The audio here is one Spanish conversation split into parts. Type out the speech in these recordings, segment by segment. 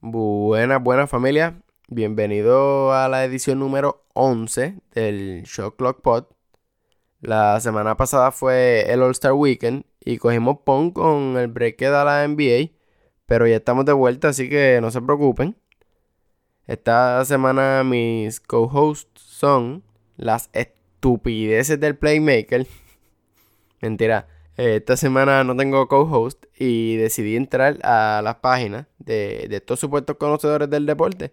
Buenas, buenas familia. Bienvenido a la edición número 11 del Shot Clock Pod. La semana pasada fue el All Star Weekend y cogimos PON con el break que da la NBA. Pero ya estamos de vuelta, así que no se preocupen. Esta semana mis co-hosts son las estupideces del Playmaker. Mentira. Esta semana no tengo co-host y decidí entrar a las páginas de, de estos supuestos conocedores del deporte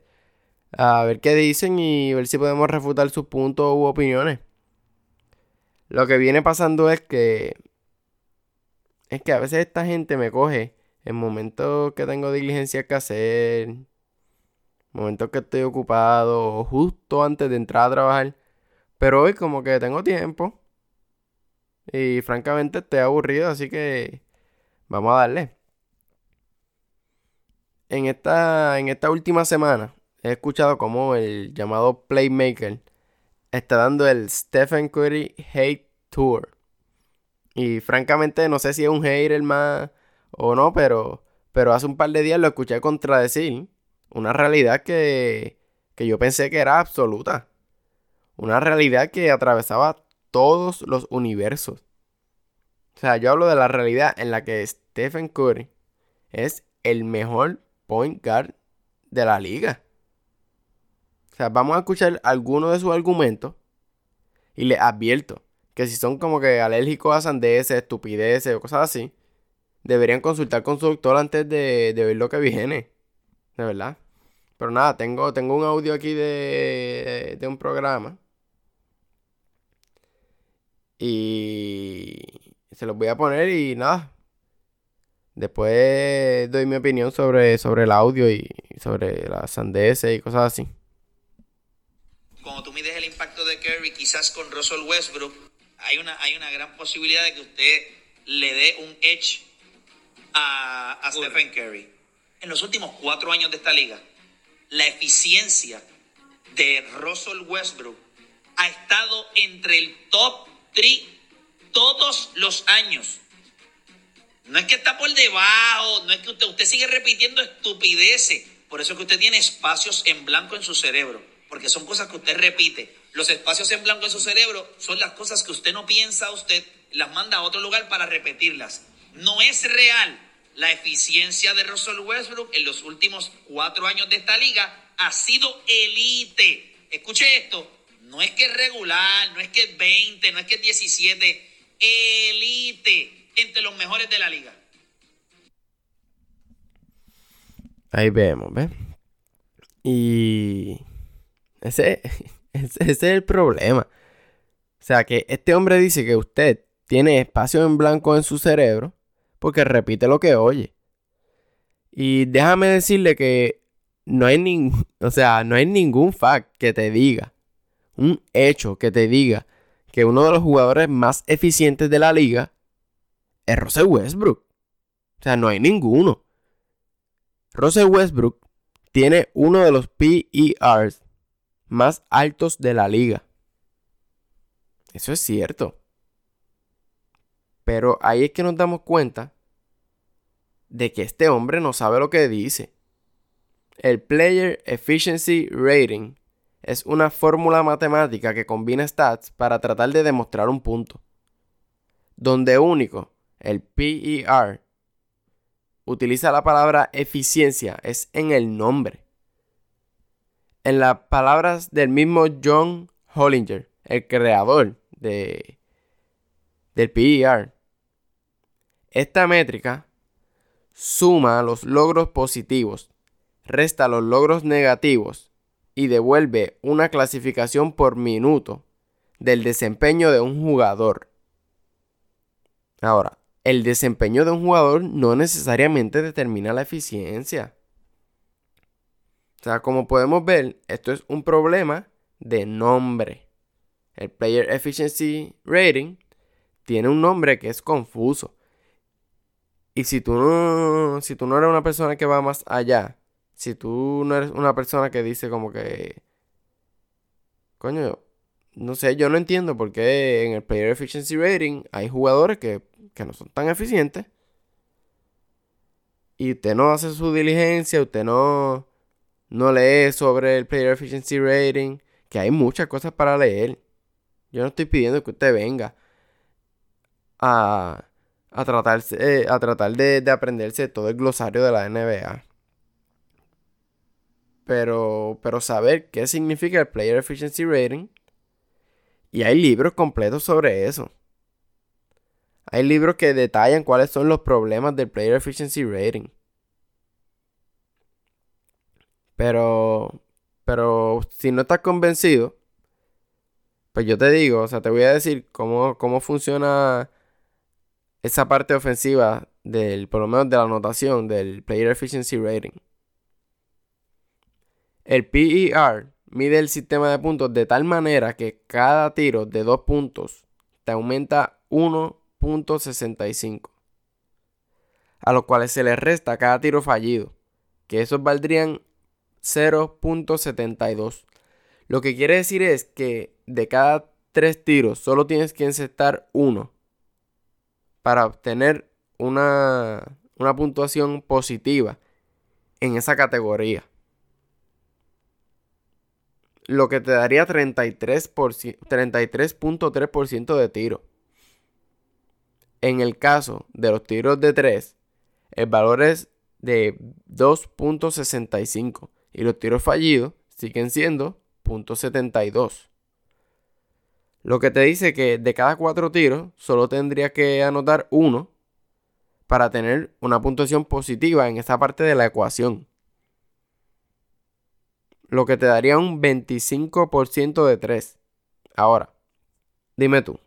a ver qué dicen y ver si podemos refutar sus puntos u opiniones. Lo que viene pasando es que es que a veces esta gente me coge en momentos que tengo diligencias que hacer, momentos que estoy ocupado, justo antes de entrar a trabajar. Pero hoy como que tengo tiempo y francamente estoy aburrido, así que vamos a darle. En esta, en esta última semana he escuchado como el llamado Playmaker está dando el Stephen Curry Hate Tour. Y francamente no sé si es un hater más o no, pero, pero hace un par de días lo escuché contradecir una realidad que, que yo pensé que era absoluta. Una realidad que atravesaba todos los universos. O sea, yo hablo de la realidad en la que Stephen Curry es el mejor point guard de la liga. O sea, vamos a escuchar algunos de sus argumentos y les advierto que si son como que alérgicos a sandeces, estupideces o cosas así, deberían consultar con su doctor antes de, de ver lo que viene. De verdad. Pero nada, tengo, tengo un audio aquí de, de un programa y se los voy a poner y nada. Después doy mi opinión sobre, sobre el audio y sobre las sandeces y cosas así. Cuando tú mides el impacto de Curry, quizás con Russell Westbrook, hay una, hay una gran posibilidad de que usted le dé un edge a, a Stephen Curry. En los últimos cuatro años de esta liga, la eficiencia de Russell Westbrook ha estado entre el top Todos los años. No es que está por debajo, no es que usted, usted sigue repitiendo estupideces. Por eso es que usted tiene espacios en blanco en su cerebro, porque son cosas que usted repite. Los espacios en blanco en su cerebro son las cosas que usted no piensa, usted las manda a otro lugar para repetirlas. No es real. La eficiencia de Russell Westbrook en los últimos cuatro años de esta liga ha sido elite. Escuche esto, no es que es regular, no es que es 20, no es que es 17. Elite entre los mejores de la liga. Ahí vemos, ¿ves? Y ese, es el problema. O sea, que este hombre dice que usted tiene espacio en blanco en su cerebro porque repite lo que oye. Y déjame decirle que no hay ningún, o sea, no hay ningún fact que te diga un hecho que te diga que uno de los jugadores más eficientes de la liga es Russell Westbrook. O sea, no hay ninguno. Russell Westbrook tiene uno de los PERs más altos de la liga. Eso es cierto. Pero ahí es que nos damos cuenta de que este hombre no sabe lo que dice. El Player Efficiency Rating es una fórmula matemática que combina stats para tratar de demostrar un punto. Donde único, el PER, utiliza la palabra eficiencia, es en el nombre. En las palabras del mismo John Hollinger, el creador de, del PER, esta métrica suma los logros positivos, resta los logros negativos y devuelve una clasificación por minuto del desempeño de un jugador. Ahora, el desempeño de un jugador no necesariamente determina la eficiencia. O sea, como podemos ver, esto es un problema de nombre. El Player Efficiency Rating tiene un nombre que es confuso. Y si tú no, si tú no eres una persona que va más allá si tú no eres una persona que dice como que... Coño, no sé, yo no entiendo por qué en el Player Efficiency Rating hay jugadores que, que no son tan eficientes. y usted no hace su diligencia, usted no, no lee sobre el Player Efficiency Rating, que hay muchas cosas para leer. Yo no estoy pidiendo que usted venga a, a, tratarse, eh, a tratar de, de aprenderse todo el glosario de la NBA. Pero, pero saber qué significa el Player Efficiency Rating. Y hay libros completos sobre eso. Hay libros que detallan cuáles son los problemas del Player Efficiency Rating. Pero, pero si no estás convencido, pues yo te digo, o sea, te voy a decir cómo, cómo funciona esa parte ofensiva del, por lo menos de la anotación del Player Efficiency Rating. El PER mide el sistema de puntos de tal manera que cada tiro de dos puntos te aumenta 1.65, a los cuales se le resta cada tiro fallido, que esos valdrían 0.72. Lo que quiere decir es que de cada tres tiros solo tienes que encestar uno para obtener una, una puntuación positiva en esa categoría. Lo que te daría 33.3% de tiro. En el caso de los tiros de 3, el valor es de 2.65 y los tiros fallidos siguen siendo .72. Lo que te dice que de cada cuatro tiros solo tendría que anotar uno para tener una puntuación positiva en esta parte de la ecuación. Lo que te daría un 25% de 3. Ahora, dime tú,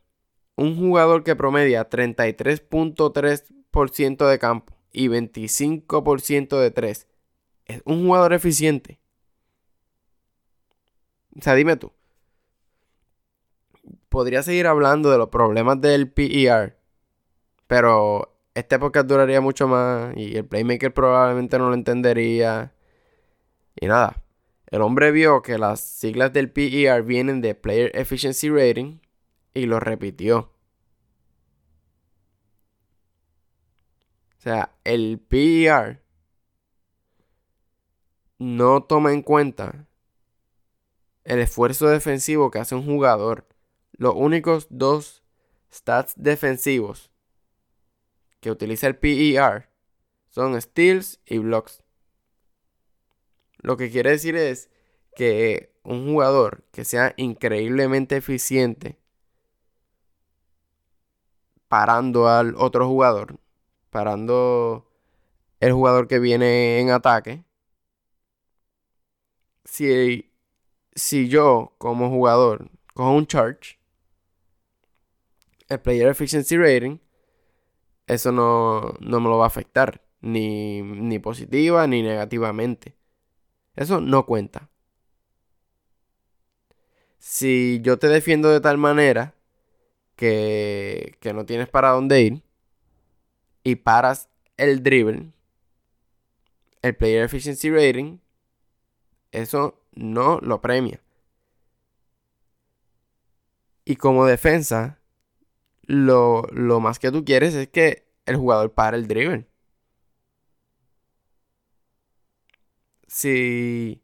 un jugador que promedia 33.3% de campo y 25% de 3 es un jugador eficiente. O sea, dime tú. Podría seguir hablando de los problemas del PER, pero este podcast duraría mucho más y el Playmaker probablemente no lo entendería. Y nada, el hombre vio que las siglas del PER vienen de Player Efficiency Rating y lo repitió. O sea, el PER no toma en cuenta el esfuerzo defensivo que hace un jugador. Los únicos dos stats defensivos que utiliza el PER son steals y blocks. Lo que quiere decir es que un jugador que sea increíblemente eficiente parando al otro jugador, parando el jugador que viene en ataque, si, si yo como jugador cojo un charge, el player efficiency rating, eso no, no me lo va a afectar, ni, ni positiva ni negativamente. Eso no cuenta. Si yo te defiendo de tal manera que, que no tienes para dónde ir y paras el dribble, el player efficiency rating eso no lo premia. Y como defensa, lo, más que tú quieres es que el jugador pare el dribble. Si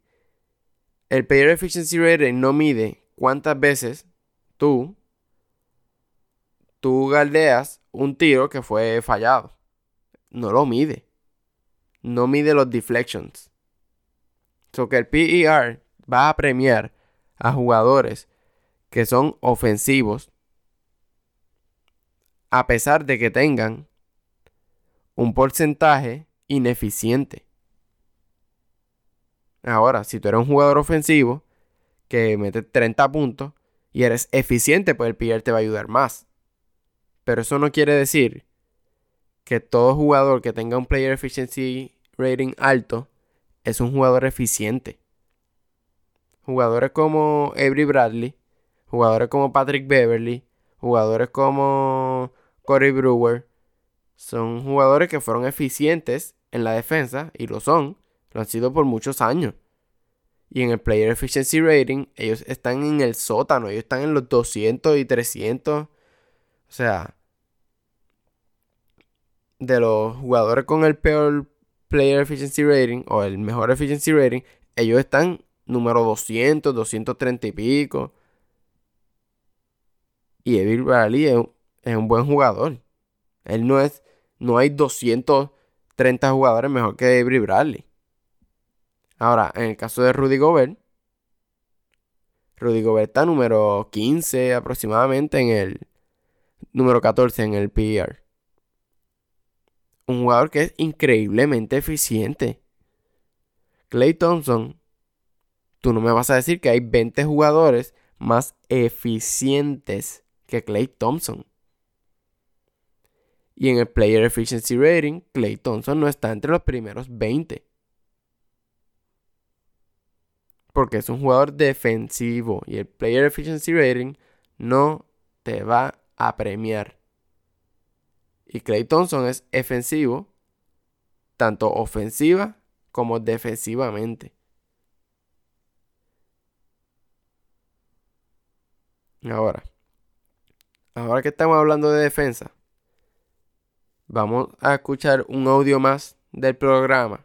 el player efficiency rating no mide cuántas veces tú tú galdeas un tiro que fue fallado. No lo mide. No mide los deflections. So que el PER va a premiar a jugadores que son ofensivos a pesar de que tengan un porcentaje ineficiente. Ahora, si tú eres un jugador ofensivo que mete 30 puntos y eres eficiente, pues el PER te va a ayudar más. Pero eso no quiere decir que todo jugador que tenga un player efficiency rating alto es un jugador eficiente. Jugadores como Avery Bradley, jugadores como Patrick Beverly, jugadores como Corey Brewer, son jugadores que fueron eficientes en la defensa y lo son, lo han sido por muchos años. Y en el Player Efficiency Rating, ellos están en el sótano, ellos están en los 200 y 300. O sea, de los jugadores con el peor Player Efficiency Rating o el mejor Efficiency Rating, ellos están número 200, 230 y pico. Y Evil Bradley es, un buen jugador. Él no es. No hay 230 jugadores mejor que Evil Bradley. Ahora, en el caso de Rudy Gobert, Rudy Gobert está número 15 aproximadamente en el. Número 14 en el PR. Un jugador que es increíblemente eficiente. Clay Thompson. Tú no me vas a decir que hay 20 jugadores más eficientes que Clay Thompson. Y en el Player Efficiency Rating, Clay Thompson no está entre los primeros 20 porque es un jugador defensivo y el Player Efficiency Rating no te va a premiar. Y Clay Thompson es defensivo, tanto ofensiva como defensivamente. Ahora, ahora que estamos hablando de defensa, vamos a escuchar un audio más del programa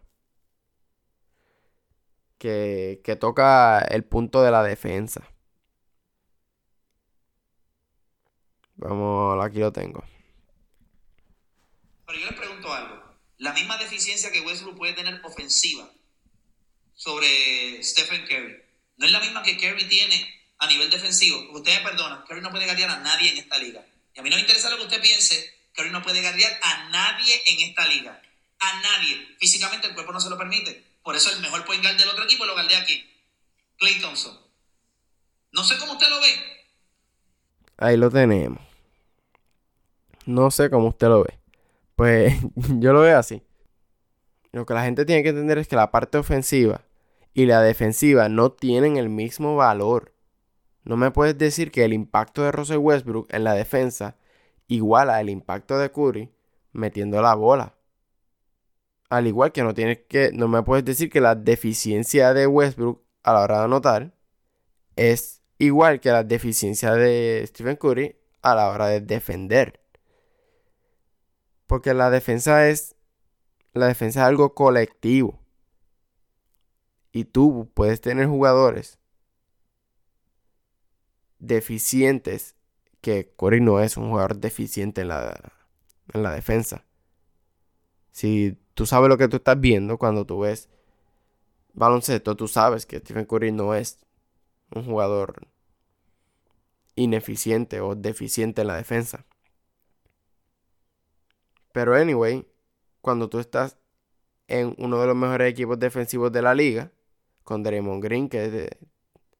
que, toca el punto de la defensa. Vamos, aquí lo tengo. Pero yo les pregunto algo. La misma deficiencia que Westbrook puede tener ofensiva sobre Stephen Curry, ¿no es la misma que Curry tiene a nivel defensivo? Ustedes me perdonan, Curry no puede ganar a nadie en esta liga. Y a mí no me interesa lo que usted piense, Curry no puede ganar a nadie en esta liga. A nadie. Físicamente el cuerpo no se lo permite. Por eso el mejor point guard del otro equipo lo guardé aquí. Clay Thompson. No sé cómo usted lo ve. Ahí lo tenemos. No sé cómo usted lo ve. Pues yo lo veo así. Lo que la gente tiene que entender es que la parte ofensiva y la defensiva no tienen el mismo valor. No me puedes decir que el impacto de Russell Westbrook en la defensa iguala el impacto de Curry metiendo la bola. Al igual que no tienes que, no me puedes decir que la deficiencia de Westbrook a la hora de anotar es igual que la deficiencia de Stephen Curry a la hora de defender. Porque la defensa es la defensa es algo colectivo. Y tú puedes tener jugadores deficientes que Curry no es un jugador deficiente en la, en la defensa. Si tú sabes lo que tú estás viendo cuando tú ves baloncesto, tú sabes que Stephen Curry no es un jugador ineficiente o deficiente en la defensa. Pero anyway, cuando tú estás en uno de los mejores equipos defensivos de la liga, con Draymond Green, que es de,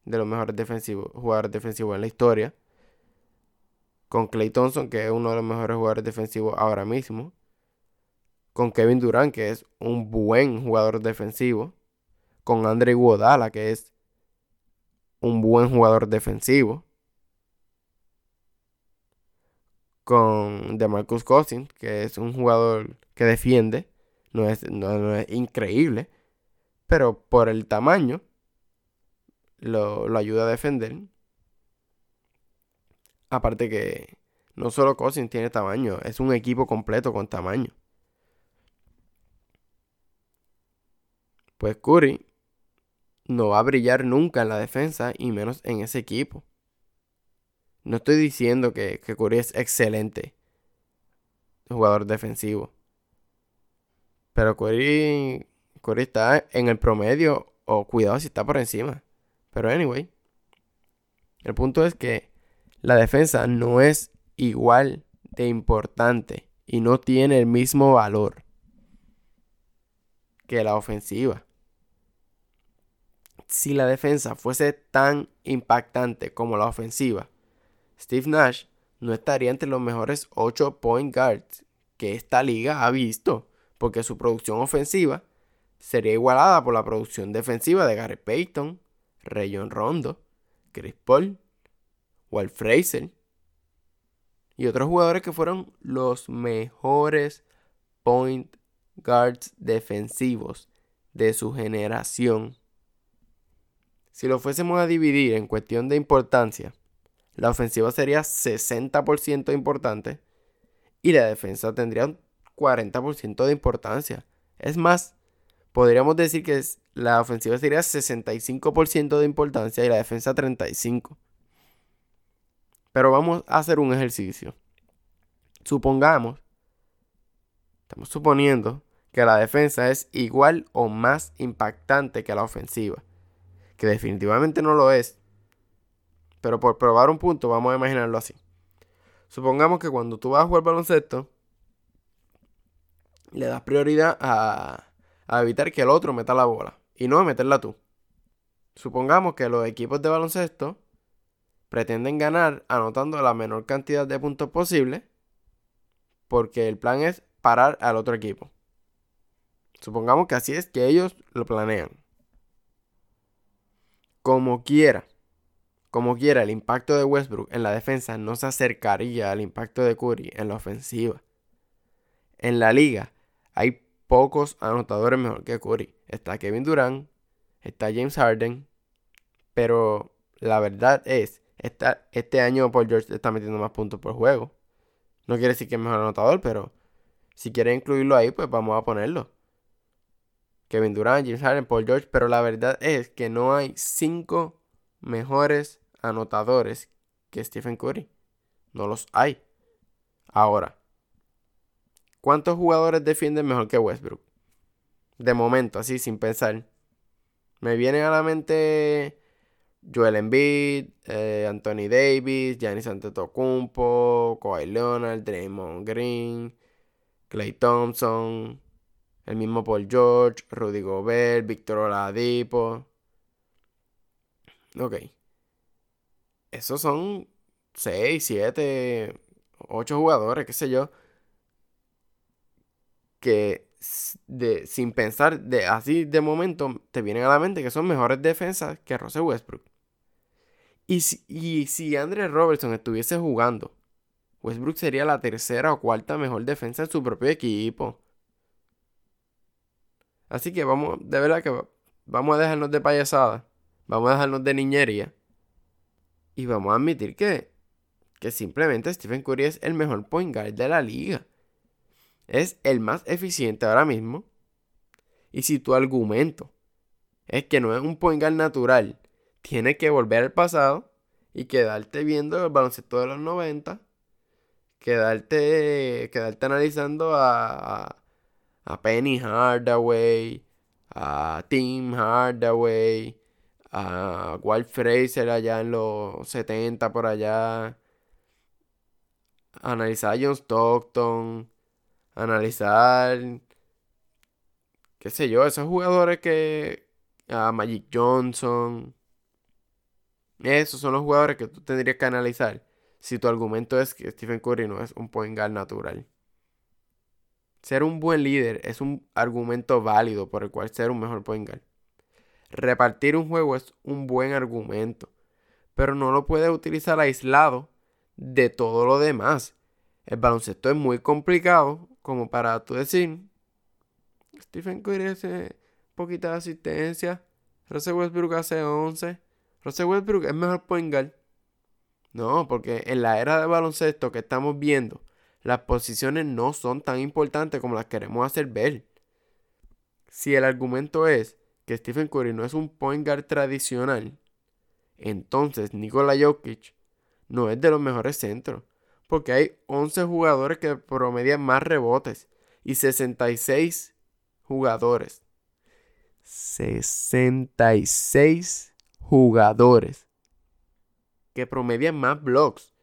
los mejores defensivos, jugadores defensivos en la historia, con Clay Thompson, que es uno de los mejores jugadores defensivos ahora mismo, con Kevin Durant, que es un buen jugador defensivo, con Andre Iguodala, que es un buen jugador defensivo, con DeMarcus Cousins, que es un jugador que defiende, no es, no, es increíble, pero por el tamaño lo, lo, ayuda a defender. Aparte que no solo Cousins tiene tamaño, es un equipo completo con tamaño. Pues Curry no va a brillar nunca en la defensa y menos en ese equipo. No estoy diciendo que, Curry es excelente jugador defensivo. Pero Curry, Curry está en el promedio o cuidado si está por encima. Pero anyway, el punto es que la defensa no es igual de importante y no tiene el mismo valor que la ofensiva si la defensa fuese tan impactante como la ofensiva, Steve Nash no estaría entre los mejores 8 point guards que esta liga ha visto, porque su producción ofensiva sería igualada por la producción defensiva de Gary Payton, Rayon Rondo, Chris Paul, Walt Fraser y otros jugadores que fueron los mejores point guards defensivos de su generación. Si lo fuésemos a dividir en cuestión de importancia, la ofensiva sería 60% importante y la defensa tendría un 40% de importancia. Es más, podríamos decir que la ofensiva sería 65% de importancia y la defensa 35%. Pero vamos a hacer un ejercicio. Supongamos, estamos suponiendo que la defensa es igual o más impactante que la ofensiva. Que definitivamente no lo es. Pero por probar un punto, vamos a imaginarlo así. Supongamos que cuando tú vas a jugar baloncesto, le das prioridad a, evitar que el otro meta la bola y no a meterla tú. Supongamos que los equipos de baloncesto pretenden ganar anotando la menor cantidad de puntos posible porque el plan es parar al otro equipo. Supongamos que así es que ellos lo planean. Como quiera, como quiera, el impacto de Westbrook en la defensa no se acercaría al impacto de Curry en la ofensiva. En la liga hay pocos anotadores mejor que Curry. Está Kevin Durant, está James Harden, pero la verdad es, este año Paul George está metiendo más puntos por juego. No quiere decir que es mejor anotador, pero si quiere incluirlo ahí, pues vamos a ponerlo. Kevin Durant, James Harden, Paul George, pero la verdad es que no hay cinco mejores anotadores que Stephen Curry. No los hay. Ahora, ¿cuántos jugadores defienden mejor que Westbrook? De momento, así sin pensar. Me viene a la mente Joel Embiid, eh, Anthony Davis, Giannis Antetokounmpo, Kawhi Leonard, Draymond Green, Clay Thompson, el mismo Paul George, Rudy Gobert, Víctor Oladipo. Ok. Esos son 6, 7, 8 jugadores, qué sé yo. Que de, sin pensar, de, así de momento, te vienen a la mente que son mejores defensas que Russell Westbrook. Y si, y si Andre Robertson estuviese jugando, Westbrook sería la tercera o cuarta mejor defensa de su propio equipo. Así que vamos, de verdad que vamos a dejarnos de payasada. Vamos a dejarnos de niñería. Y vamos a admitir que, que simplemente Stephen Curry es el mejor point guard de la liga. Es el más eficiente ahora mismo. Y si tu argumento es que no es un point guard natural, tienes que volver al pasado y quedarte viendo el baloncesto de los 90, quedarte, quedarte analizando a Penny Hardaway, a Tim Hardaway, a Walt Fraser allá en los 70 por allá, analizar a John Stockton, analizar, qué sé yo, esos jugadores que, a Magic Johnson, esos son los jugadores que tú tendrías que analizar si tu argumento es que Stephen Curry no es un point guard natural. Ser un buen líder es un argumento válido por el cual ser un mejor point guard. Repartir un juego es un buen argumento, pero no lo puedes utilizar aislado de todo lo demás. El baloncesto es muy complicado como para tú decir, Stephen Curry hace poquita asistencia, Russell Westbrook hace 11, Russell Westbrook es mejor point guard. No, porque en la era de baloncesto que estamos viendo, las posiciones no son tan importantes como las queremos hacer ver. Si el argumento es que Stephen Curry no es un point guard tradicional, entonces Nikola Jokic no es de los mejores centros, porque hay 11 jugadores que promedian más rebotes y 66 jugadores. 66 jugadores que promedian más blocks.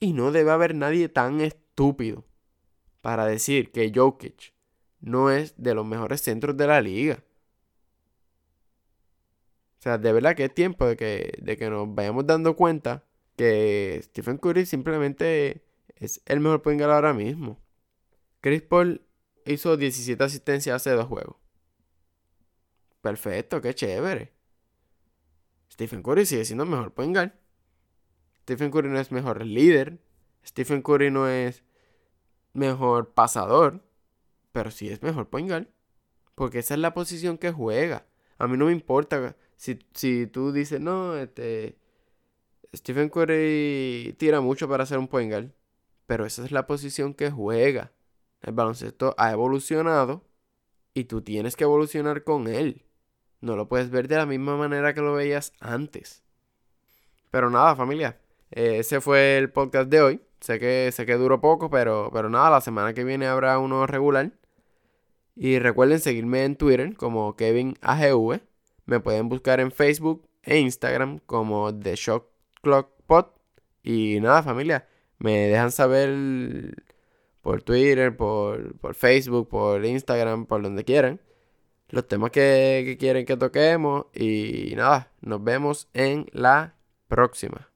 Y no debe haber nadie tan estúpido para decir que Jokic no es de los mejores centros de la liga. O sea, de verdad que es tiempo de que, de que nos vayamos dando cuenta que Stephen Curry simplemente es el mejor point ahora mismo. Chris Paul hizo 17 asistencias hace dos juegos. Perfecto, qué chévere. Stephen Curry sigue siendo mejor point Stephen Curry no es mejor líder. Stephen Curry no es mejor pasador. Pero sí es mejor point Porque esa es la posición que juega. A mí no me importa si, tú dices, no, este. Stephen Curry tira mucho para ser un point. Pero esa es la posición que juega. El baloncesto ha evolucionado. y tú tienes que evolucionar con él. No lo puedes ver de la misma manera que lo veías antes. Pero nada, familia. Eh, ese fue el podcast de hoy. Sé que, sé que duró poco, pero, pero nada, la semana que viene habrá uno regular. Y recuerden seguirme en Twitter como Kevin AGV. Me pueden buscar en Facebook e Instagram como The Shock Clock Pod. Y nada, familia, me dejan saber por Twitter, por, por Facebook, por Instagram, por donde quieran. Los temas que, que quieren que toquemos. Y nada, nos vemos en la próxima.